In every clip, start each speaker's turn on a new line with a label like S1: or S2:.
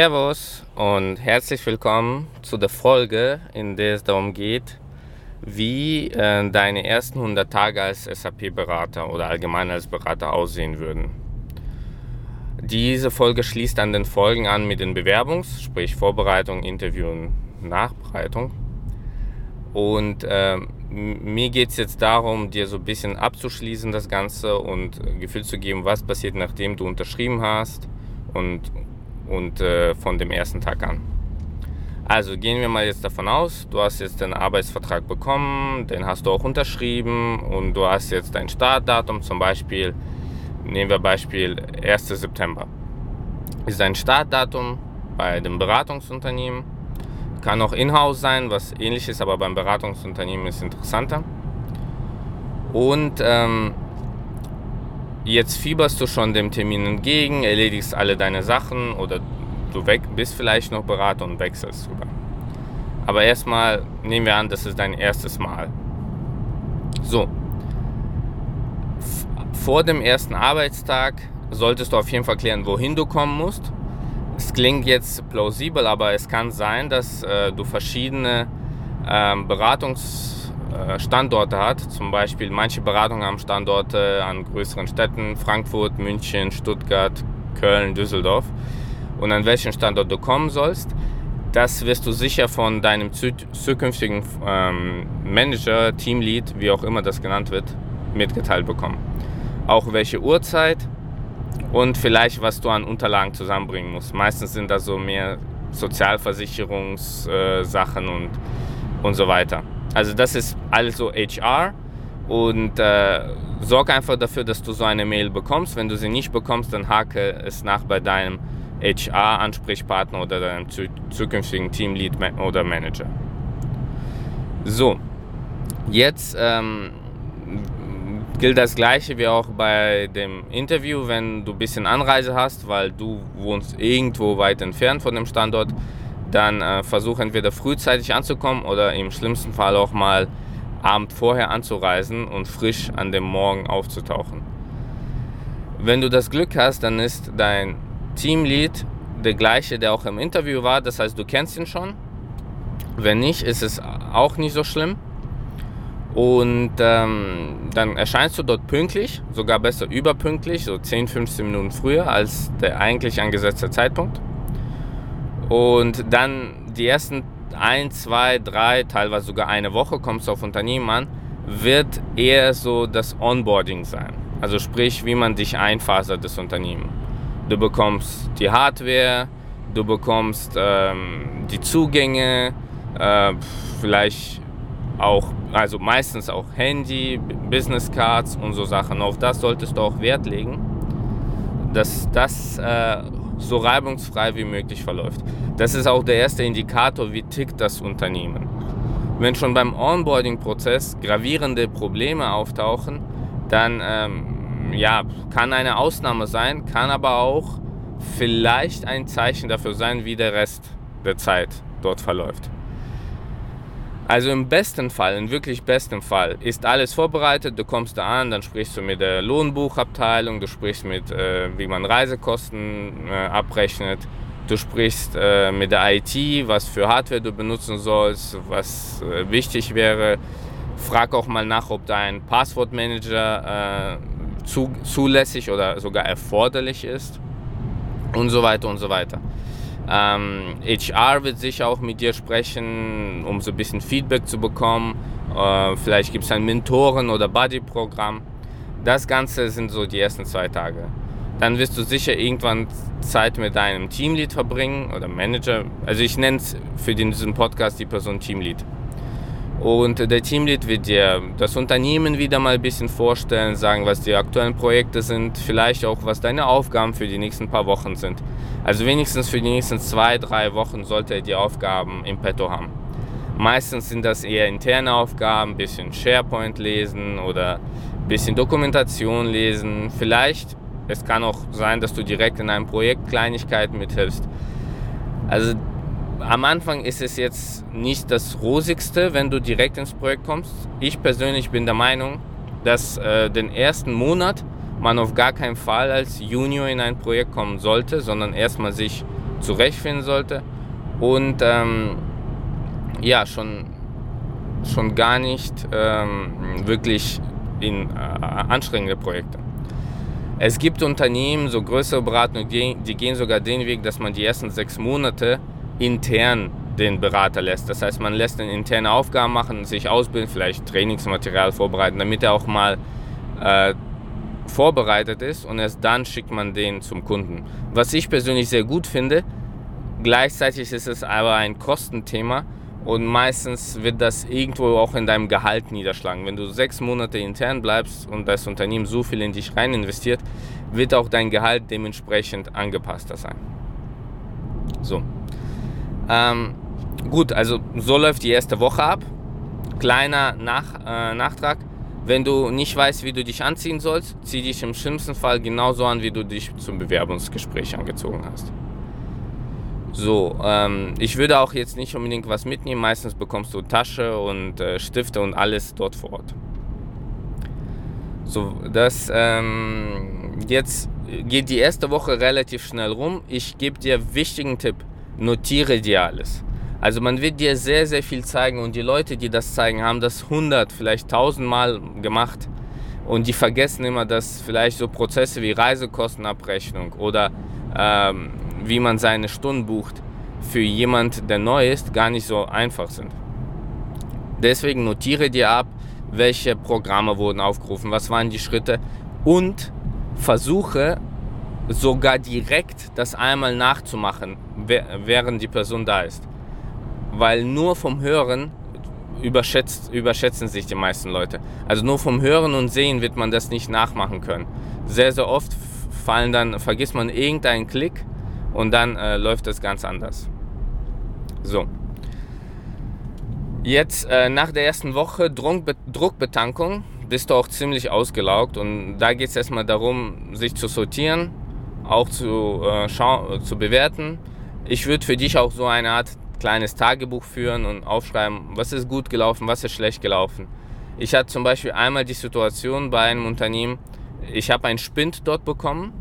S1: Servus und herzlich willkommen zu der Folge, in der es darum geht, wie äh, deine ersten 100 Tage als SAP-Berater oder allgemein als Berater aussehen würden. Diese Folge schließt an den Folgen an mit den Bewerbungs-, sprich Vorbereitung, Interview und Nachbereitung. Und äh, mir geht es jetzt darum, dir so ein bisschen abzuschließen, das Ganze und Gefühl zu geben, was passiert, nachdem du unterschrieben hast und, und äh, von dem ersten Tag an. Also gehen wir mal jetzt davon aus, du hast jetzt den Arbeitsvertrag bekommen, den hast du auch unterschrieben und du hast jetzt dein Startdatum, zum Beispiel, nehmen wir Beispiel 1. September. Ist dein Startdatum bei dem Beratungsunternehmen, kann auch in-house sein, was ähnlich ist, aber beim Beratungsunternehmen ist interessanter. Und ähm, jetzt fieberst du schon dem Termin entgegen, erledigst alle deine Sachen oder du weg, bist vielleicht noch Berater und wechselst sogar. Aber erstmal nehmen wir an, das ist dein erstes Mal. So. Vor dem ersten Arbeitstag solltest du auf jeden Fall klären, wohin du kommen musst. Es klingt jetzt plausibel, aber es kann sein, dass äh, du verschiedene ähm, Beratungsstandorte hast. Zum Beispiel manche Beratungen haben Standorte an größeren Städten, Frankfurt, München, Stuttgart, Köln, Düsseldorf und an welchen Standort du kommen sollst. Das wirst du sicher von deinem zukünftigen ähm, Manager, Teamlead, wie auch immer das genannt wird, mitgeteilt bekommen. Auch welche Uhrzeit und vielleicht, was du an Unterlagen zusammenbringen musst. Meistens sind das so mehr Sozialversicherungssachen äh, und, und so weiter. Also das ist also HR und äh, sorg einfach dafür, dass du so eine Mail bekommst. Wenn du sie nicht bekommst, dann hake es nach bei deinem HR-Ansprechpartner oder deinem zukünftigen Teamlead oder Manager. So, jetzt ähm, gilt das gleiche wie auch bei dem Interview, wenn du ein bisschen Anreise hast, weil du wohnst irgendwo weit entfernt von dem Standort, dann äh, versuch entweder frühzeitig anzukommen oder im schlimmsten Fall auch mal Abend vorher anzureisen und frisch an dem Morgen aufzutauchen. Wenn du das Glück hast, dann ist dein Teamlead der gleiche, der auch im Interview war. Das heißt, du kennst ihn schon. Wenn nicht, ist es auch nicht so schlimm. Und ähm, dann erscheinst du dort pünktlich, sogar besser überpünktlich, so 10, 15 Minuten früher als der eigentlich angesetzte Zeitpunkt. Und dann die ersten ein, zwei, drei, teilweise sogar eine Woche kommst du auf Unternehmen an, wird eher so das Onboarding sein. Also sprich, wie man dich einfasert, das Unternehmen. Du bekommst die Hardware, du bekommst ähm, die Zugänge, äh, vielleicht auch, also meistens auch Handy, Business Cards und so Sachen. Auf das solltest du auch Wert legen, dass das äh, so reibungsfrei wie möglich verläuft. Das ist auch der erste Indikator, wie tickt das Unternehmen. Wenn schon beim Onboarding-Prozess gravierende Probleme auftauchen, dann ähm, ja, kann eine Ausnahme sein, kann aber auch vielleicht ein Zeichen dafür sein, wie der Rest der Zeit dort verläuft. Also im besten Fall, im wirklich besten Fall, ist alles vorbereitet, du kommst da an, dann sprichst du mit der Lohnbuchabteilung, du sprichst mit, äh, wie man Reisekosten äh, abrechnet, du sprichst äh, mit der IT, was für Hardware du benutzen sollst, was äh, wichtig wäre. Frag auch mal nach, ob dein Passwortmanager äh, zu, zulässig oder sogar erforderlich ist und so weiter und so weiter. Ähm, HR wird sicher auch mit dir sprechen, um so ein bisschen Feedback zu bekommen. Äh, vielleicht gibt es ein Mentoren- oder Buddy-Programm. Das Ganze sind so die ersten zwei Tage. Dann wirst du sicher irgendwann Zeit mit deinem Teamlead verbringen oder Manager. Also ich nenne es für diesen Podcast die Person Teamlead. Und der Teamlead wird dir das Unternehmen wieder mal ein bisschen vorstellen, sagen, was die aktuellen Projekte sind, vielleicht auch, was deine Aufgaben für die nächsten paar Wochen sind. Also wenigstens für die nächsten zwei, drei Wochen sollte er die Aufgaben im Petto haben. Meistens sind das eher interne Aufgaben, ein bisschen SharePoint lesen oder ein bisschen Dokumentation lesen. Vielleicht, es kann auch sein, dass du direkt in einem Projekt Kleinigkeiten mithilfst. Also am Anfang ist es jetzt nicht das Rosigste, wenn du direkt ins Projekt kommst. Ich persönlich bin der Meinung, dass äh, den ersten Monat man auf gar keinen Fall als Junior in ein Projekt kommen sollte, sondern erstmal sich zurechtfinden sollte und ähm, ja, schon, schon gar nicht ähm, wirklich in äh, anstrengende Projekte. Es gibt Unternehmen, so größere Beratungen, die, die gehen sogar den Weg, dass man die ersten sechs Monate intern den Berater lässt. Das heißt, man lässt ihn interne Aufgaben machen, sich ausbilden, vielleicht Trainingsmaterial vorbereiten, damit er auch mal äh, vorbereitet ist und erst dann schickt man den zum Kunden. Was ich persönlich sehr gut finde, gleichzeitig ist es aber ein Kostenthema und meistens wird das irgendwo auch in deinem Gehalt niederschlagen. Wenn du sechs Monate intern bleibst und das Unternehmen so viel in dich rein investiert, wird auch dein Gehalt dementsprechend angepasster sein. So. Ähm, gut, also so läuft die erste Woche ab. Kleiner Nach, äh, Nachtrag. Wenn du nicht weißt, wie du dich anziehen sollst, zieh dich im schlimmsten Fall genauso an, wie du dich zum Bewerbungsgespräch angezogen hast. So, ähm, ich würde auch jetzt nicht unbedingt was mitnehmen. Meistens bekommst du Tasche und äh, Stifte und alles dort vor Ort. So, das ähm, jetzt geht die erste Woche relativ schnell rum. Ich gebe dir wichtigen Tipp: Notiere dir alles. Also man wird dir sehr, sehr viel zeigen und die Leute, die das zeigen, haben das 100, vielleicht 1000 Mal gemacht und die vergessen immer, dass vielleicht so Prozesse wie Reisekostenabrechnung oder ähm, wie man seine Stunden bucht, für jemand, der neu ist, gar nicht so einfach sind. Deswegen notiere dir ab, welche Programme wurden aufgerufen, was waren die Schritte und versuche sogar direkt das einmal nachzumachen, während die Person da ist weil nur vom Hören überschätzt, überschätzen sich die meisten Leute. Also nur vom Hören und Sehen wird man das nicht nachmachen können. Sehr, sehr oft fallen dann, vergisst man irgendeinen Klick und dann äh, läuft das ganz anders. So. Jetzt äh, nach der ersten Woche Druckbe Druckbetankung bist du auch ziemlich ausgelaugt und da geht es erstmal darum, sich zu sortieren, auch zu, äh, zu bewerten. Ich würde für dich auch so eine Art kleines Tagebuch führen und aufschreiben, was ist gut gelaufen, was ist schlecht gelaufen. Ich hatte zum Beispiel einmal die Situation bei einem Unternehmen, ich habe einen Spind dort bekommen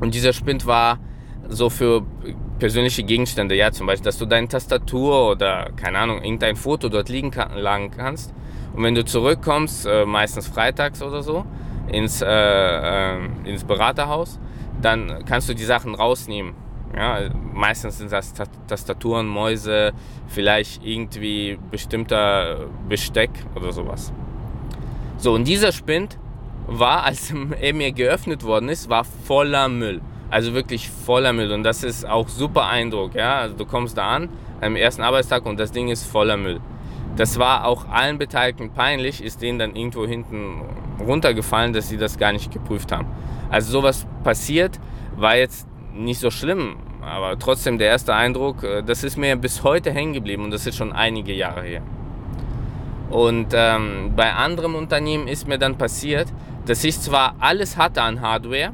S1: und dieser Spind war so für persönliche Gegenstände, ja zum Beispiel, dass du deine Tastatur oder keine Ahnung, irgendein Foto dort liegen kann, lagen kannst und wenn du zurückkommst, äh, meistens freitags oder so, ins, äh, äh, ins Beraterhaus, dann kannst du die Sachen rausnehmen ja, meistens sind das Tastaturen, Mäuse, vielleicht irgendwie bestimmter Besteck oder sowas. So, und dieser Spind war, als er mir geöffnet worden ist, war voller Müll. Also wirklich voller Müll. Und das ist auch super Eindruck. Ja? Also du kommst da an, am ersten Arbeitstag und das Ding ist voller Müll. Das war auch allen Beteiligten peinlich, ist denen dann irgendwo hinten runtergefallen, dass sie das gar nicht geprüft haben. Also sowas passiert, war jetzt nicht so schlimm, aber trotzdem der erste Eindruck, äh, das ist mir bis heute hängen geblieben und das ist schon einige Jahre her. Und ähm, bei anderen Unternehmen ist mir dann passiert, dass ich zwar alles hatte an Hardware,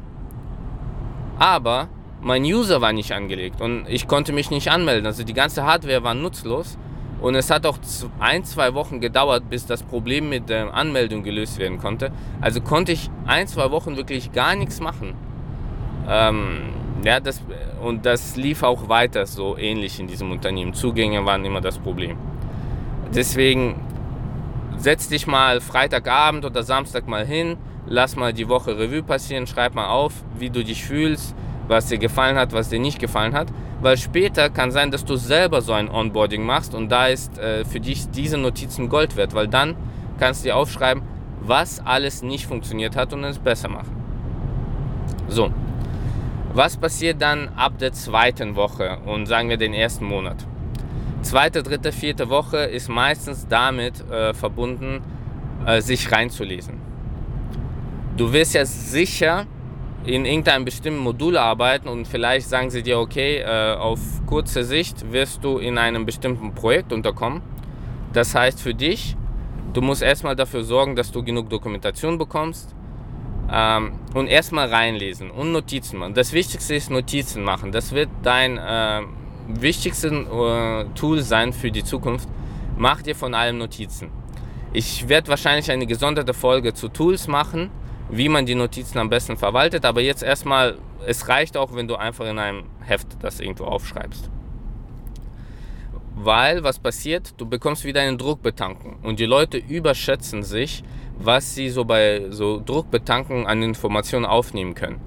S1: aber mein User war nicht angelegt und ich konnte mich nicht anmelden. Also die ganze Hardware war nutzlos und es hat auch ein, zwei Wochen gedauert, bis das Problem mit der Anmeldung gelöst werden konnte. Also konnte ich ein, zwei Wochen wirklich gar nichts machen. Ähm, ja, das, und das lief auch weiter so ähnlich in diesem Unternehmen. Zugänge waren immer das Problem. Deswegen setz dich mal Freitagabend oder Samstag mal hin, lass mal die Woche Revue passieren, schreib mal auf, wie du dich fühlst, was dir gefallen hat, was dir nicht gefallen hat. Weil später kann sein, dass du selber so ein Onboarding machst und da ist äh, für dich diese Notizen Gold wert, weil dann kannst du dir aufschreiben, was alles nicht funktioniert hat und es besser machen. So, was passiert dann ab der zweiten Woche und sagen wir den ersten Monat? Zweite, dritte, vierte Woche ist meistens damit äh, verbunden, äh, sich reinzulesen. Du wirst ja sicher in irgendeinem bestimmten Modul arbeiten und vielleicht sagen sie dir, okay, äh, auf kurze Sicht wirst du in einem bestimmten Projekt unterkommen. Das heißt für dich, du musst erstmal dafür sorgen, dass du genug Dokumentation bekommst, ähm, und erstmal reinlesen und Notizen machen. Das Wichtigste ist Notizen machen. Das wird dein äh, wichtigstes äh, Tool sein für die Zukunft. Mach dir von allem Notizen. Ich werde wahrscheinlich eine gesonderte Folge zu Tools machen, wie man die Notizen am besten verwaltet. Aber jetzt erstmal, es reicht auch, wenn du einfach in einem Heft das irgendwo aufschreibst. Weil was passiert, du bekommst wieder eine Druckbetankung und die Leute überschätzen sich, was sie so bei so Druckbetankungen an Informationen aufnehmen können.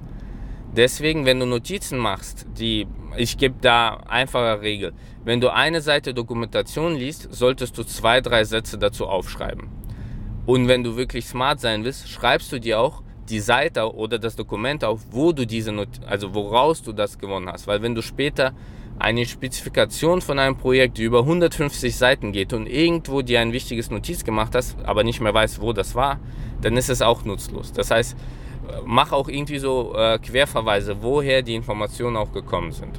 S1: Deswegen, wenn du Notizen machst, die ich gebe da einfache Regel. Wenn du eine Seite Dokumentation liest, solltest du zwei, drei Sätze dazu aufschreiben. Und wenn du wirklich smart sein willst, schreibst du dir auch die Seite oder das Dokument auf, wo du diese, Not also woraus du das gewonnen hast. Weil wenn du später eine Spezifikation von einem Projekt, die über 150 Seiten geht und irgendwo dir ein wichtiges Notiz gemacht hast, aber nicht mehr weißt, wo das war, dann ist es auch nutzlos. Das heißt, mach auch irgendwie so äh, Querverweise, woher die Informationen auch gekommen sind.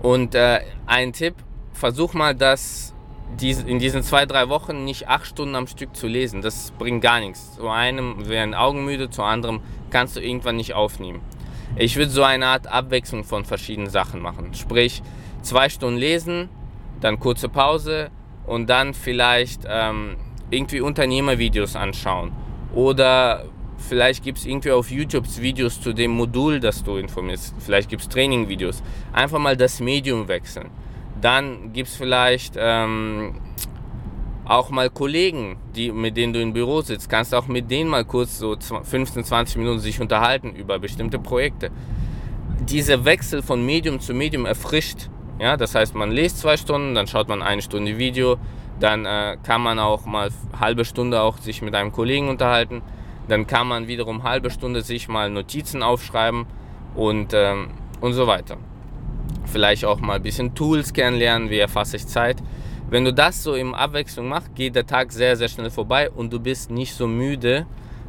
S1: Und äh, ein Tipp, versuch mal das in diesen zwei, drei Wochen nicht acht Stunden am Stück zu lesen. Das bringt gar nichts. Zu einem werden Augen müde, zu anderem kannst du irgendwann nicht aufnehmen. Ich würde so eine Art Abwechslung von verschiedenen Sachen machen. Sprich, zwei Stunden lesen, dann kurze Pause und dann vielleicht ähm, irgendwie Unternehmervideos anschauen. Oder vielleicht gibt es irgendwie auf YouTube Videos zu dem Modul, das du informierst. Vielleicht gibt es Trainingvideos. Einfach mal das Medium wechseln. Dann gibt es vielleicht ähm, auch mal Kollegen, die, mit denen du im Büro sitzt, kannst auch mit denen mal kurz so 15, 20 Minuten sich unterhalten über bestimmte Projekte. Dieser Wechsel von Medium zu Medium erfrischt. Ja, das heißt, man liest zwei Stunden, dann schaut man eine Stunde Video, dann äh, kann man auch mal halbe Stunde auch sich mit einem Kollegen unterhalten. Dann kann man wiederum halbe Stunde sich mal Notizen aufschreiben und, ähm, und so weiter. Vielleicht auch mal ein bisschen Tools kennenlernen, wie erfasse ich Zeit. Wenn du das so im Abwechslung machst, geht der Tag sehr, sehr schnell vorbei und du bist nicht so müde,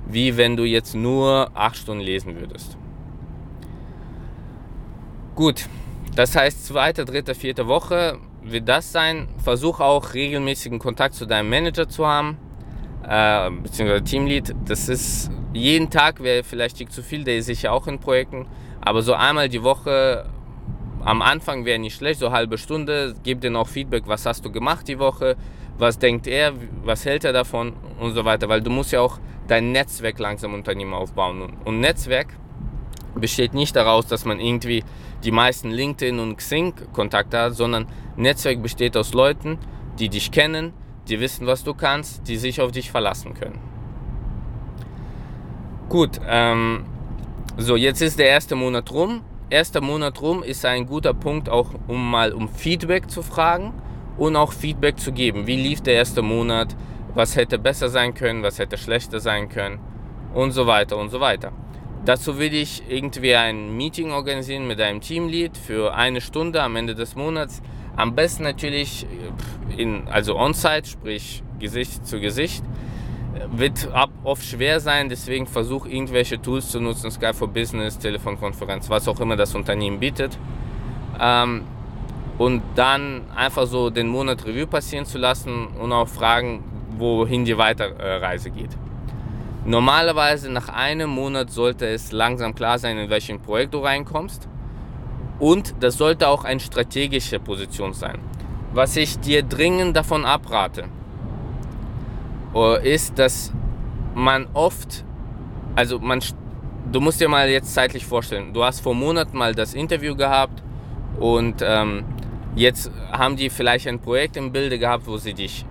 S1: wie wenn du jetzt nur acht Stunden lesen würdest. Gut, das heißt, zweite, dritte, vierte Woche wird das sein. Versuch auch regelmäßigen Kontakt zu deinem Manager zu haben, äh, beziehungsweise Teamlead. Das ist jeden Tag wäre vielleicht zu viel, der ist sicher auch in Projekten, aber so einmal die Woche am Anfang wäre nicht schlecht, so halbe Stunde, gib dir noch Feedback, was hast du gemacht die Woche, was denkt er, was hält er davon und so weiter, weil du musst ja auch dein Netzwerk langsam Unternehmen aufbauen. Und Netzwerk besteht nicht daraus, dass man irgendwie die meisten LinkedIn und Xing Kontakte hat, sondern Netzwerk besteht aus Leuten, die dich kennen, die wissen, was du kannst, die sich auf dich verlassen können. Gut, ähm, so jetzt ist der erste Monat rum erster Monat rum ist ein guter Punkt, auch um mal um Feedback zu fragen und auch Feedback zu geben. Wie lief der erste Monat? Was hätte besser sein können? Was hätte schlechter sein können? Und so weiter und so weiter. Dazu will ich irgendwie ein Meeting organisieren mit einem Teamlead für eine Stunde am Ende des Monats. Am besten natürlich in, also on-site, sprich Gesicht zu Gesicht wird oft schwer sein, deswegen versuch irgendwelche Tools zu nutzen, Skype for Business, Telefonkonferenz, was auch immer das Unternehmen bietet. Ähm, und dann einfach so den Monat Review passieren zu lassen und auch fragen, wohin die Weiterreise geht. Normalerweise nach einem Monat sollte es langsam klar sein, in welchem Projekt du reinkommst. Und das sollte auch eine strategische Position sein. Was ich dir dringend davon abrate, ist, dass man oft, also man, du musst dir mal jetzt zeitlich vorstellen, du hast vor Monaten mal das Interview gehabt und ähm, jetzt haben die vielleicht ein Projekt im Bilde gehabt, wo sie dich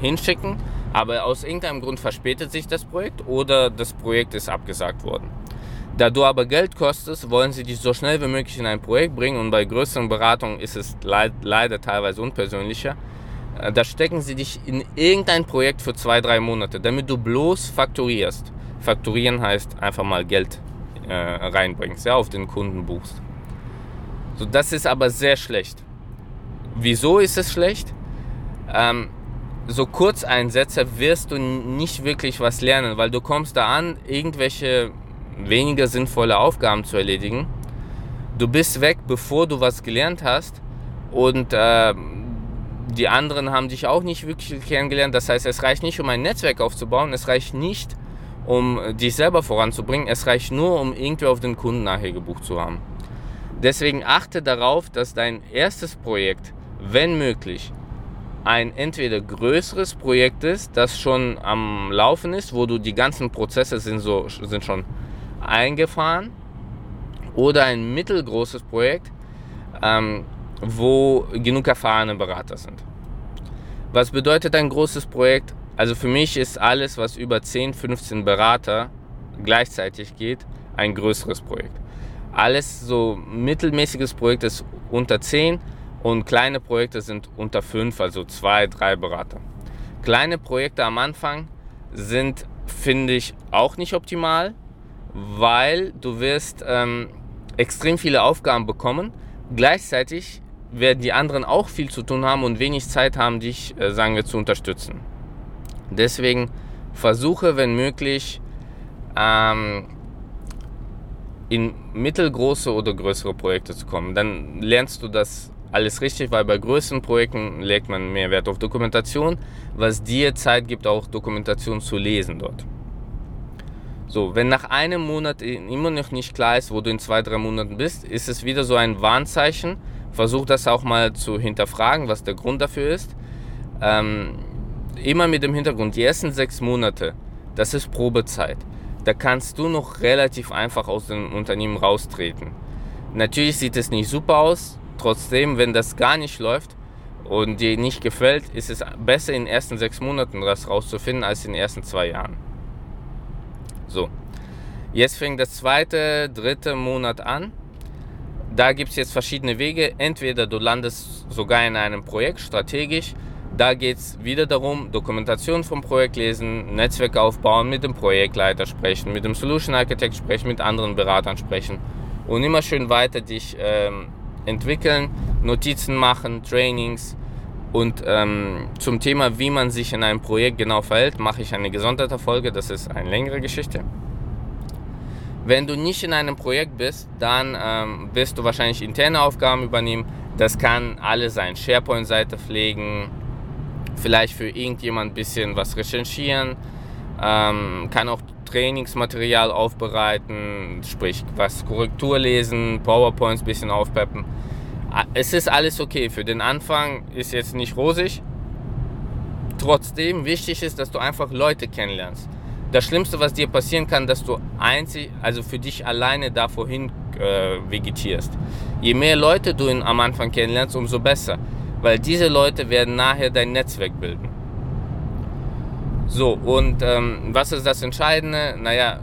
S1: hinschicken, aber aus irgendeinem Grund verspätet sich das Projekt oder das Projekt ist abgesagt worden. Da du aber Geld kostest, wollen sie dich so schnell wie möglich in ein Projekt bringen und bei größeren Beratungen ist es leid, leider teilweise unpersönlicher. Äh, da stecken sie dich in irgendein Projekt für zwei, drei Monate, damit du bloß fakturierst. Fakturieren heißt einfach mal Geld äh, reinbringst, ja, auf den Kunden buchst. So, das ist aber sehr schlecht. Wieso ist es schlecht? Ähm, so Kurzeinsätze wirst du nicht wirklich was lernen, weil du kommst da an, irgendwelche weniger sinnvolle Aufgaben zu erledigen. Du bist weg, bevor du was gelernt hast und äh, die anderen haben dich auch nicht wirklich kennengelernt. Das heißt, es reicht nicht, um ein Netzwerk aufzubauen, es reicht nicht, um dich selber voranzubringen, es reicht nur, um irgendwie auf den Kunden nachher gebucht zu haben. Deswegen achte darauf, dass dein erstes Projekt, wenn möglich, ein entweder größeres Projekt ist, das schon am Laufen ist, wo du die ganzen Prozesse sind, so, sind schon eingefahren, oder ein mittelgroßes Projekt, ähm, wo genug erfahrene Berater sind. Was bedeutet ein großes Projekt? Also für mich ist alles, was über 10, 15 Berater gleichzeitig geht, ein größeres Projekt. Alles so mittelmäßiges Projekt ist unter 10 und kleine Projekte sind unter 5, also 2, 3 Berater. Kleine Projekte am Anfang sind, finde ich, auch nicht optimal, weil du wirst ähm, extrem viele Aufgaben bekommen. Gleichzeitig werden die anderen auch viel zu tun haben und wenig Zeit haben, dich, äh, sagen wir, zu unterstützen. Deswegen versuche, wenn möglich, ähm, in mittelgroße oder größere Projekte zu kommen. Dann lernst du das alles richtig, weil bei größeren Projekten legt man mehr Wert auf Dokumentation, was dir Zeit gibt, auch Dokumentation zu lesen dort. So, wenn nach einem Monat immer noch nicht klar ist, wo du in zwei, drei Monaten bist, ist es wieder so ein Warnzeichen. Versuch das auch mal zu hinterfragen, was der Grund dafür ist. Ähm, immer mit dem Hintergrund, die ersten sechs Monate, das ist Probezeit. Da kannst du noch relativ einfach aus dem Unternehmen raustreten. Natürlich sieht es nicht super aus, trotzdem, wenn das gar nicht läuft und dir nicht gefällt, ist es besser in den ersten sechs Monaten das rauszufinden als in den ersten zwei Jahren. So, jetzt fängt der zweite, dritte Monat an. Da gibt es jetzt verschiedene Wege. Entweder du landest sogar in einem Projekt strategisch. Da geht es wieder darum, Dokumentation vom Projekt lesen, Netzwerk aufbauen, mit dem Projektleiter sprechen, mit dem Solution Architect sprechen, mit anderen Beratern sprechen und immer schön weiter dich ähm, entwickeln, Notizen machen, Trainings, und ähm, zum Thema, wie man sich in einem Projekt genau verhält, mache ich eine gesonderte Folge. Das ist eine längere Geschichte. Wenn du nicht in einem Projekt bist, dann ähm, wirst du wahrscheinlich interne Aufgaben übernehmen. Das kann alles sein. SharePoint-Seite pflegen, vielleicht für irgendjemand ein bisschen was recherchieren, ähm, kann auch Trainingsmaterial aufbereiten, sprich was Korrektur lesen, PowerPoints ein bisschen aufpeppen es ist alles okay. Für den Anfang ist jetzt nicht rosig. Trotzdem wichtig ist, dass du einfach Leute kennenlernst. Das Schlimmste, was dir passieren kann, dass du einzig, also für dich alleine da vorhin äh, vegetierst. Je mehr Leute du in, am Anfang kennenlernst, umso besser. Weil diese Leute werden nachher dein Netzwerk bilden. So, und ähm, was ist das Entscheidende? Naja,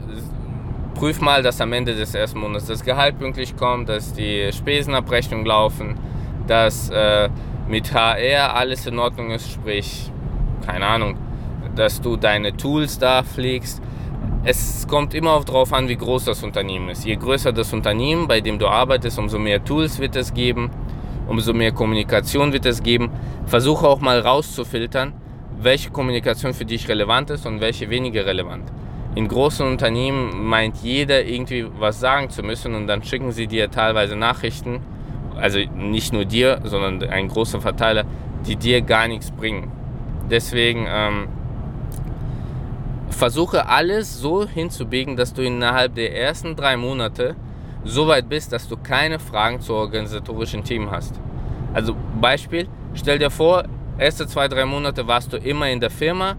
S1: prüf mal, dass am Ende des ersten Monats das Gehalt pünktlich kommt, dass die Spesenabrechnungen laufen, dass äh, mit HR alles in Ordnung ist, sprich, keine Ahnung, dass du deine Tools da pflegst. Es kommt immer darauf an, wie groß das Unternehmen ist. Je größer das Unternehmen, bei dem du arbeitest, umso mehr Tools wird es geben, umso mehr Kommunikation wird es geben. Versuche auch mal rauszufiltern, welche Kommunikation für dich relevant ist und welche weniger relevant in großen Unternehmen meint jeder irgendwie was sagen zu müssen und dann schicken sie dir teilweise Nachrichten, also nicht nur dir, sondern ein großer Verteiler, die dir gar nichts bringen. Deswegen ähm, versuche alles so hinzubiegen, dass du innerhalb der ersten drei Monate so weit bist, dass du keine Fragen zu organisatorischen Themen hast. Also Beispiel, stell dir vor, erste zwei, drei Monate warst du immer in der Firma,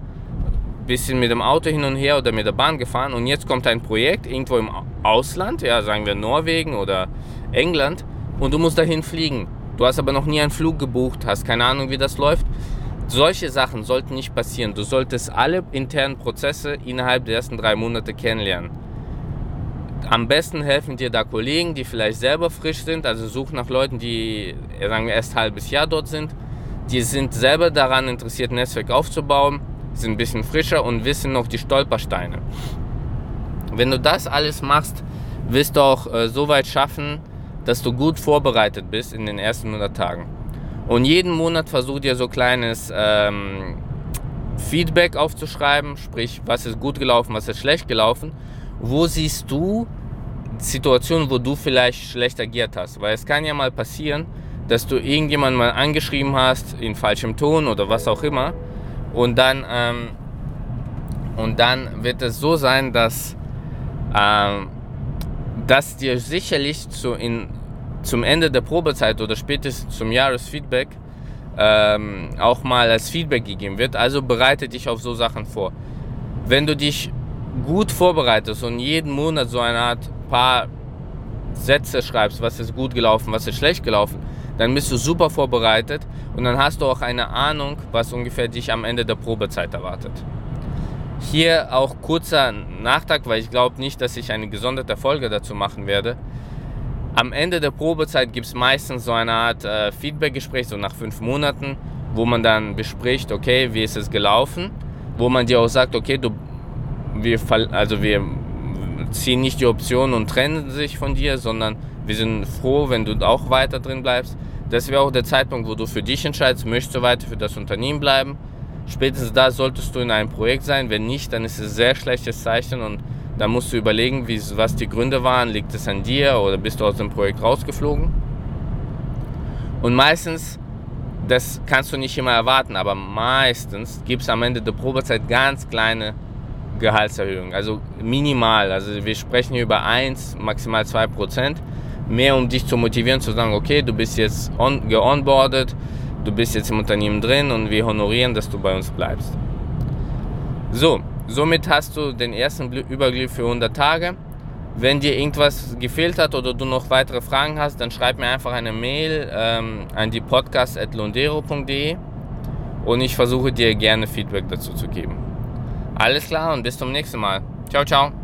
S1: bisschen mit dem Auto hin und her oder mit der Bahn gefahren und jetzt kommt ein Projekt irgendwo im Ausland, ja, sagen wir Norwegen oder England und du musst dahin fliegen. Du hast aber noch nie einen Flug gebucht, hast keine Ahnung, wie das läuft. Solche Sachen sollten nicht passieren. Du solltest alle internen Prozesse innerhalb der ersten drei Monate kennenlernen. Am besten helfen dir da Kollegen, die vielleicht selber frisch sind. Also such nach Leuten, die sagen wir erst ein halbes Jahr dort sind. Die sind selber daran interessiert, ein Netzwerk aufzubauen sind ein bisschen frischer und wissen noch die Stolpersteine. Wenn du das alles machst, wirst du auch äh, so weit schaffen, dass du gut vorbereitet bist in den ersten 100 Tagen. Und jeden Monat versuch dir so kleines ähm, Feedback aufzuschreiben, sprich, was ist gut gelaufen, was ist schlecht gelaufen. Wo siehst du Situationen, wo du vielleicht schlecht agiert hast? Weil es kann ja mal passieren, dass du irgendjemanden mal angeschrieben hast in falschem Ton oder was auch immer und dann, ähm, und dann wird es so sein, dass, ähm, dass dir sicherlich zu in, zum Ende der Probezeit oder spätestens zum Jahresfeedback ähm, auch mal als Feedback gegeben wird. Also bereite dich auf so Sachen vor. Wenn du dich gut vorbereitest und jeden Monat so eine Art paar Sätze schreibst, was ist gut gelaufen, was ist schlecht gelaufen, dann bist du super vorbereitet und dann hast du auch eine Ahnung, was ungefähr dich am Ende der Probezeit erwartet. Hier auch kurzer Nachtrag, weil ich glaube nicht, dass ich eine gesonderte Folge dazu machen werde. Am Ende der Probezeit gibt es meistens so eine Art äh, Feedbackgespräch, so nach fünf Monaten, wo man dann bespricht, okay, wie ist es gelaufen, wo man dir auch sagt, okay, du, wir, also wir ziehen nicht die Option und trennen sich von dir, sondern wir sind froh, wenn du auch weiter drin bleibst. Das wäre auch der Zeitpunkt, wo du für dich entscheidest, möchtest du weiter für das Unternehmen bleiben. Spätestens da solltest du in einem Projekt sein. Wenn nicht, dann ist es ein sehr schlechtes Zeichen und dann musst du überlegen, wie, was die Gründe waren. Liegt es an dir oder bist du aus dem Projekt rausgeflogen? Und meistens, das kannst du nicht immer erwarten, aber meistens gibt es am Ende der Probezeit ganz kleine Gehaltserhöhungen. Also minimal. Also wir sprechen hier über 1, maximal 2 Prozent mehr um dich zu motivieren, zu sagen, okay, du bist jetzt on, geonboardet, du bist jetzt im Unternehmen drin und wir honorieren, dass du bei uns bleibst. So, somit hast du den ersten Überblick für 100 Tage. Wenn dir irgendwas gefehlt hat oder du noch weitere Fragen hast, dann schreib mir einfach eine Mail ähm, an die podcast.londero.de und ich versuche dir gerne Feedback dazu zu geben. Alles klar und bis zum nächsten Mal. Ciao, ciao.